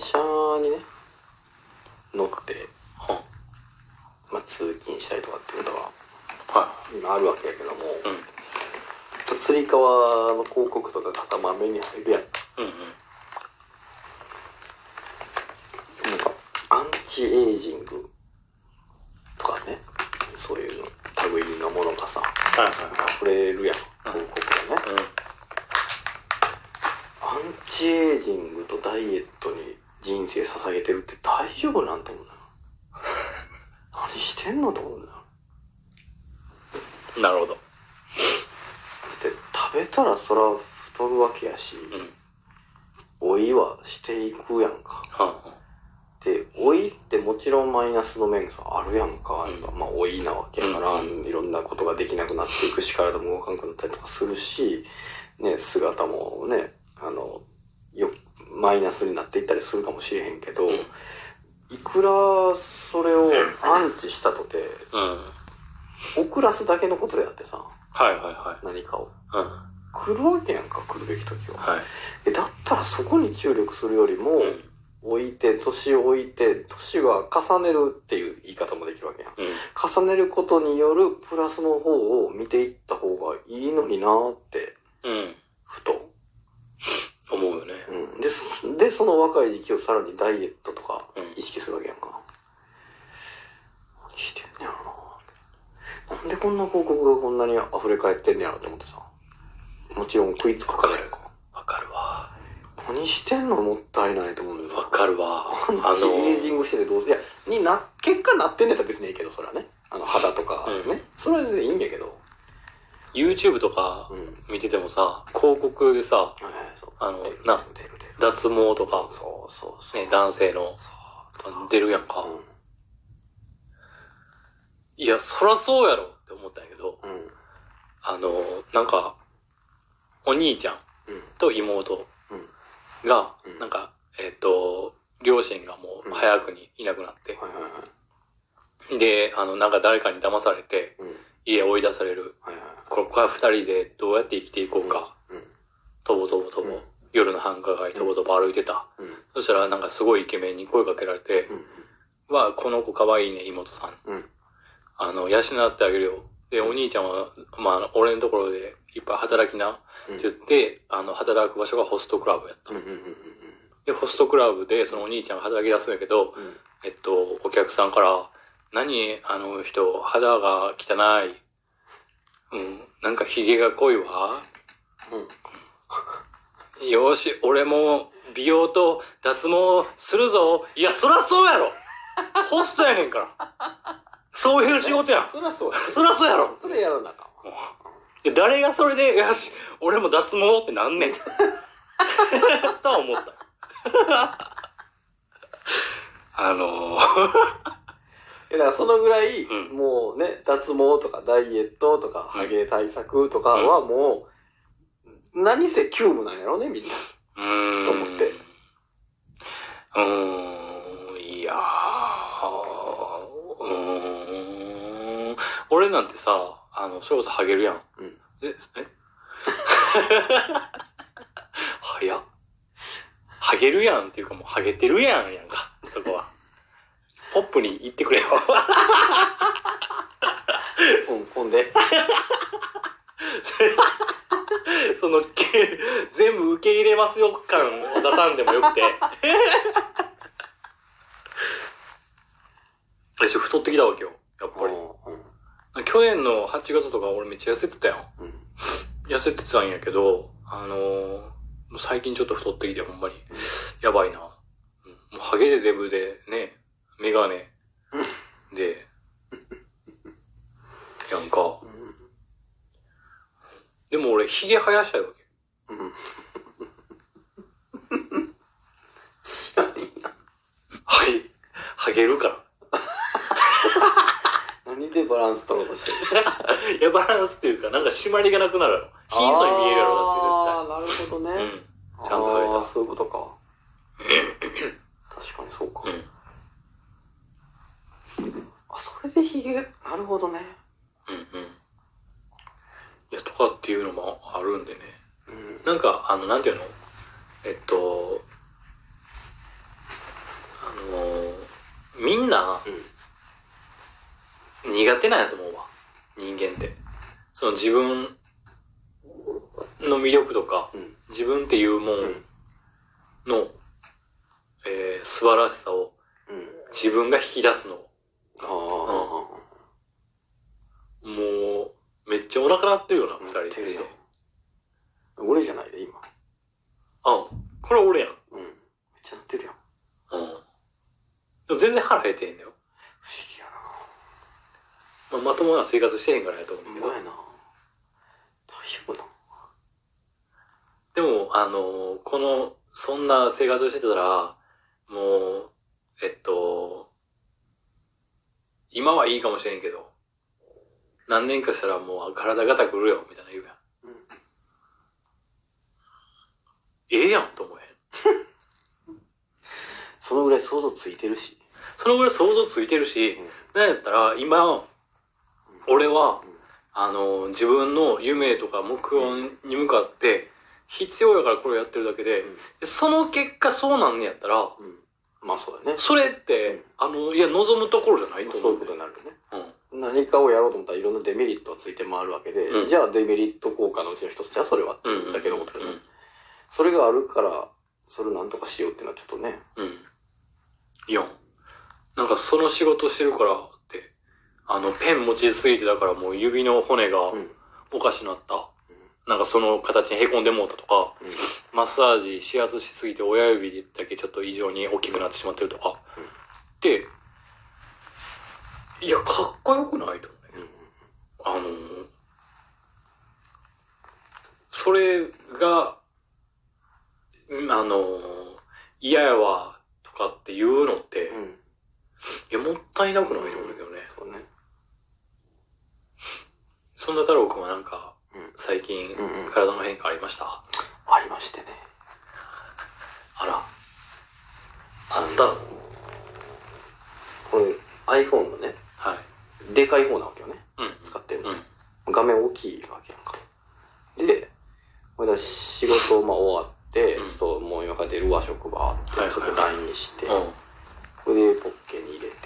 車にね乗って、はまあ、通勤したりとかっていうことはは今あるわけやけども、い。うん。つり革の広告とかがさまあ目に入るやんうんうん。なんかアンチエイジングとかねそういう類のものがさはいはい溢れるやん広告がね、はい。アンチエイジングとダイエットに人生捧げてるって大丈夫なんと思うのよ何してんのと思うんだようん。なるほど。で食べたらそら太るわけやし、うん。老いはしていくやんかはあ。で老いってもちろんマイナスの面があるやんか、うんまあ老いなわけやから、ういろんなことができなくなっていくし体も動かなくなったりとかするしね姿もねあのよマイナスになっていったりするかもしれへんけど、うんいくらそれをアンチしたとてうん。遅らすだけのことであってさはいはいは何かをい。うん。来るわけやんか来るべき時は。はい。えだったらそこに注力するよりも、うん。置いて年を置いて年は重ねるっていう言い方もできるわけやんうん。重ねることによるプラスの方を見ていった方がいいのになーってうん。ふと、思うよね。うん、でそでその若い時期をさらにダイエットとかうん。意識するわけやんか、何してんねやろな。なんでこんな広告がこんなに溢れ返ってんねやろと思ってさ。もちろん食いつくからやんか。わかるわ。何してんの？もったいないと思うんだよ。わかるわ。あアンチエイジの、ングしててどうせいやにな結果なってんねやったら別にいいけどそれはね。あの肌とかね、うん。それは全然いいんやけど YouTube とかうん。見ててもさ、広告でさ、あのな脱毛とか、そうそうそう。ね、男性の出るやんか。うん。いや、そらそうやろって思ったんやけど、うん。あの、なんか、お兄ちゃんうん。と妹うん。がうん、なんか、えっ、と、両親がもう早くにいなくなって、で、あの、なんか誰かに騙されて、うん。家追い出される。はいはいこれから二人でどうやって生きていこうか。うんとぼとぼとぼ、うん夜の繁華街とぼとぼ歩いてた。うんそしたらなんかすごいイケメンに声かけられて、うんわ、この子可愛いね、妹さん。うんあの、養ってあげるよ。で、お兄ちゃんは、まあ俺のところでいっぱい働きな。うんって言って、あの、働く場所がホストクラブやった。うんうんうんうんで、ホストクラブでそのお兄ちゃんが働き出すんやけど、うんえっと、お客さんから、何、あの人、肌が汚い。うん、なんか髭が濃いわ。よし、俺も美容と脱毛するぞ。いや、そらそうやろホストやねんから。そういう仕事やん。そりゃそうやそらそうやろそれやらなあかんわで誰がそれで、よし、俺も脱毛ってなんねん。とは思った。あのー、えだからそのぐらい、うん。もうね脱毛とかダイエットとかハゲ対策とかはもう、何せ急務なんやろねみんな。うーん。と思って。うーん、いやー、うーん。俺なんてさ、あの、翔さんハゲるやん。うん。え、え？早っ。ハゲるやんっていうかもうハゲてるやんやんか、そこは。ポップに言ってくれよ。うんほんで？その、け全部受け入れますよ感を出さんでもよくて。私太ってきたわけよ。やっぱり。う去年の8月とか俺めっちゃ痩せてたよ。んうん痩せてたんやけど、あのー、最近ちょっと太ってきてほんまに、やばいな。うんもうハゲでデブで、ね、メガネで、やんか。でも俺ヒゲ生やしたいわけ。うん知らねえなハゲ、ハゲるから。何でバランス取ろうとしてるいや、バランスっていうか、なんか締まりがなくなるやろ。貧相に見えるやろ、ああなるほどね、だって絶対。うん。ちゃんとハゲたそういうことか確かにそうか、うん。あそれでヒゲなるほどねうんうん。いや、とかっていうのもあるんでね。うんなんか、あの、なんていうの？えっと、な、苦手なんやと思うわ。人間って。その自分の魅力とか、うん自分っていうもんの、えー素晴らしさをうん。自分が引き出すの。ああ、もう、めっちゃお腹鳴ってるよな、二人で。俺じゃないで、今。あ、これ俺やん。うん。めっちゃなってるやん。うん。でも全然腹減ってへんだよ。不思議やまあ、まともな生活してへんからやと思うな。けど。うまいな。大丈夫な。でも、あのーこの、そんな生活をしてたら、もう、えっと、今はいいかもしれんけど、何年かしたらもう体がたくるよ、みたいな言うやん。うんええやんと思えへん。そのぐらい想像ついてるし。そのぐらい想像ついてるし、なんやったら、今、俺は、あのー自分の夢とか目標に向かって、必要やからこれをやってるだけで、うんでその結果そうなんねやったら、うん。まあそうだね。それって、あの、いや、望むところじゃないと思う。そういうことになるよね。うん。何かをやろうと思ったらいろんなデメリットがついて回るわけで、うんじゃあデメリット効果のうちの一つじゃそれはだけのことよね。うん。それがあるから、それをなんとかしようっていうのはちょっとね。うん。いやん。なんかその仕事してるからって、あの、ペン持ちすぎてだからもう指の骨がうん。おかしなった。なんかその形に凹んでもうたとか、うん。マッサージ指圧しすぎて親指だけちょっと異常に大きくなってしまってるとか。うんで、いや、かっこよくないと思うね。あのそれが、うんあの嫌やわ、とかって言うのって、うん。いや、もったいなくないと思うんだけどね。そうね。そんな太郎くんはなんか、うん最近うんうん、体の変化ありました？ありましてね。あら、あったのこれ iPhone のね、はい。でかい方なわけよね。うん。使ってるの。うん。画面大きいわけやんか。で、これで仕事まあ終わって、うんちょっともう今から出るわ、職場って、はいはいちょっと LINE して、うん。うん。これでポッケに入れて、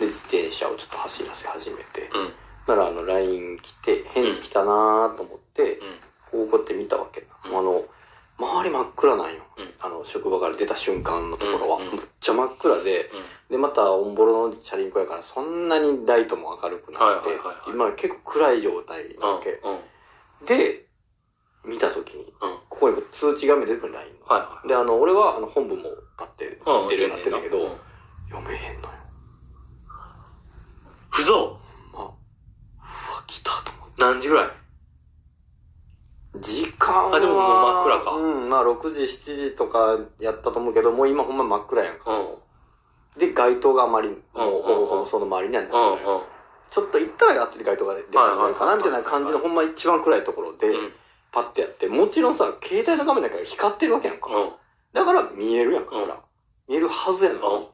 で、自転車をちょっと走らせ始めて、うん。だからあの LINE 来て、返事来たなーと思って、うん。こうこうやって見たわけ。うんあの、周り真っ暗なんよ。うんあの、職場から出た瞬間のところは。うんうんむっちゃ真っ暗で、で、また、オンボロのチャリンコやから、そんなにライトも明るくなくて、はい結構暗い状態なうん。わけ。うん。うん。で、見たときに、うん。ここに通知画面出てくる LINE の。はいはい。で、あの、俺は、あの、本文もパッてうん出るようになってるんだけど、うん読めへんのよ。嘘まあ、うわ、来たと思って。何時ぐらい？時間は、あでももう真っ暗かうん、まあ6時、7時とかやったと思うけど、もう今ほんま真っ暗やんか。うん。で、街灯があまり、もううんほぼほぼその周りにはない。うん。うん。ちょっと行ったらやってる街灯が出てくるかなみたいな感じのほんま一番暗いところで、うん。パッてやって、もちろんさ、携帯の画面なんか光ってるわけやんか。うん。だから見えるやんか、うんそら。見えるはずやのに、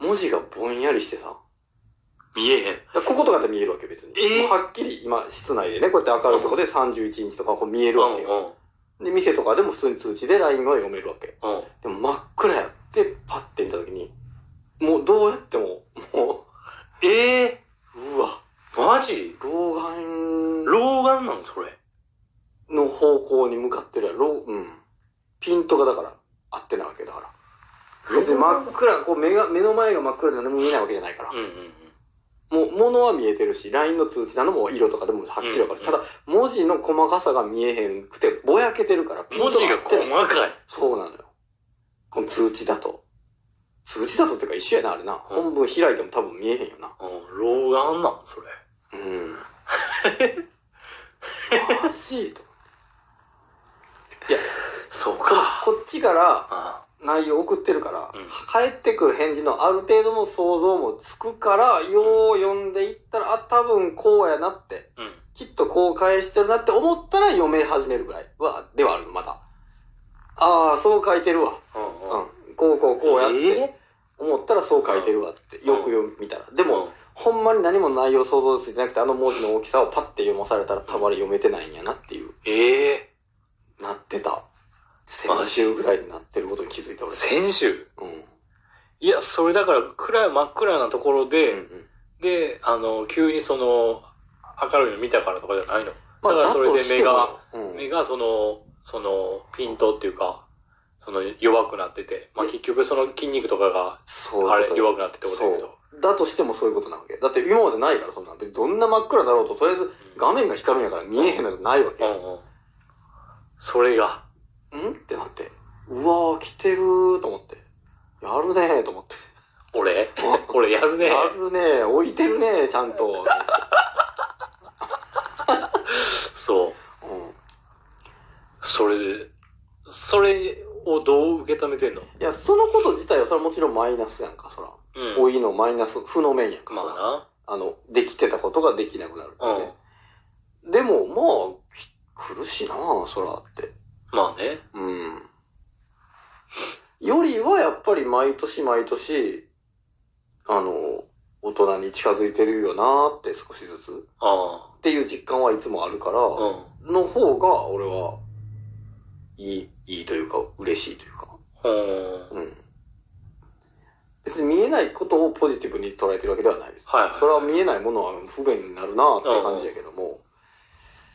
文字がぼんやりしてさ、見えへん。こことかで見えるわけ別に。えー？はっきり今室内でね、こうやって明るいところで31日とかこう見えるわけよ。うで、店とかでも普通に通知で LINE が読めるわけ。ん。うん。でも真っ暗やって、パッて見たときに、もうどうやっても、もええう、うわ、ー、マジ？老眼老眼なのそれ。の方向に向かってるやろ。うん。ピントがだから合ってないわけだから。別に真っ暗、こう目が、目の前が真っ暗で何も見えないわけじゃないからうん。うんうん。もう、物は見えてるし、LINE の通知なのも色とかでもはっきりわかる。うんただ、文字の細かさが見えへんくて、ぼやけてるから、文字が細かい。そうなのよ。この通知だと。通知だとっていうか一緒やな、あれな。うん本文開いても多分見えへんよな。うん。老眼なのそれ。うん。マジと。いや、そうか。こっちからあ内容送ってるから、うん返ってくる返事のある程度の想像もつくから、よう読んでいったら、あ、多分こうやなって、うん。きっとこう返してるなって思ったら読め始めるぐらいは、ではあるの、まだ。ああ、そう書いてるわ。うん。こうこうこうやっえて、思ったらそう書いてるわって、よく読みたら。でも、うんほんまに何も内容想像ついてなくて、あの文字の大きさをパッて読まされたら多分あれ読めてないんやなっていう、ええなってた。先週ぐらいになってることに気づいた俺。先週？うん。いや、それだから暗い、真っ暗なところで、うんうん。で、あの、急にその、明るいの見たからとかじゃないの。まあ、だからそれで目が、だとしても、うん目がその、その、ピントっていうか、その弱くなってて、まあ結局その筋肉とかが、そうあれ弱くなってってことだけど。そう。だとしてもそういうことなわけ。だって今までないから、そんな。どんな真っ暗だろうと、とりあえず画面が光るんやから見えへんのないわけ。うんうん。それが、ん？ってなって。うわー、来てるーと思って。やるねーと思って。俺？俺やるね。やるねー、置いてるねー、ちゃんと。そう。うん。それで、それをどう受け止めてんの？いや、そのこと自体はそれはもちろんマイナスやんか、そら。うん。老いのマイナス、負の面やんか、そら。まあの、できてたことができなくなるってあな。うんね。。でも、まあ、き来るしなそらって。まあね。うん。よりはやっぱり毎年毎年、あの、大人に近づいてるよなって少しずつ。あっていう実感はいつもあるから、あ。うん。の方が俺は、いい、いいというか、嬉しいというか。ほーん。うん。別に見えないことをポジティブに捉えてるわけではないです。はいはい。それは見えないものは不便になるなって感じやけども、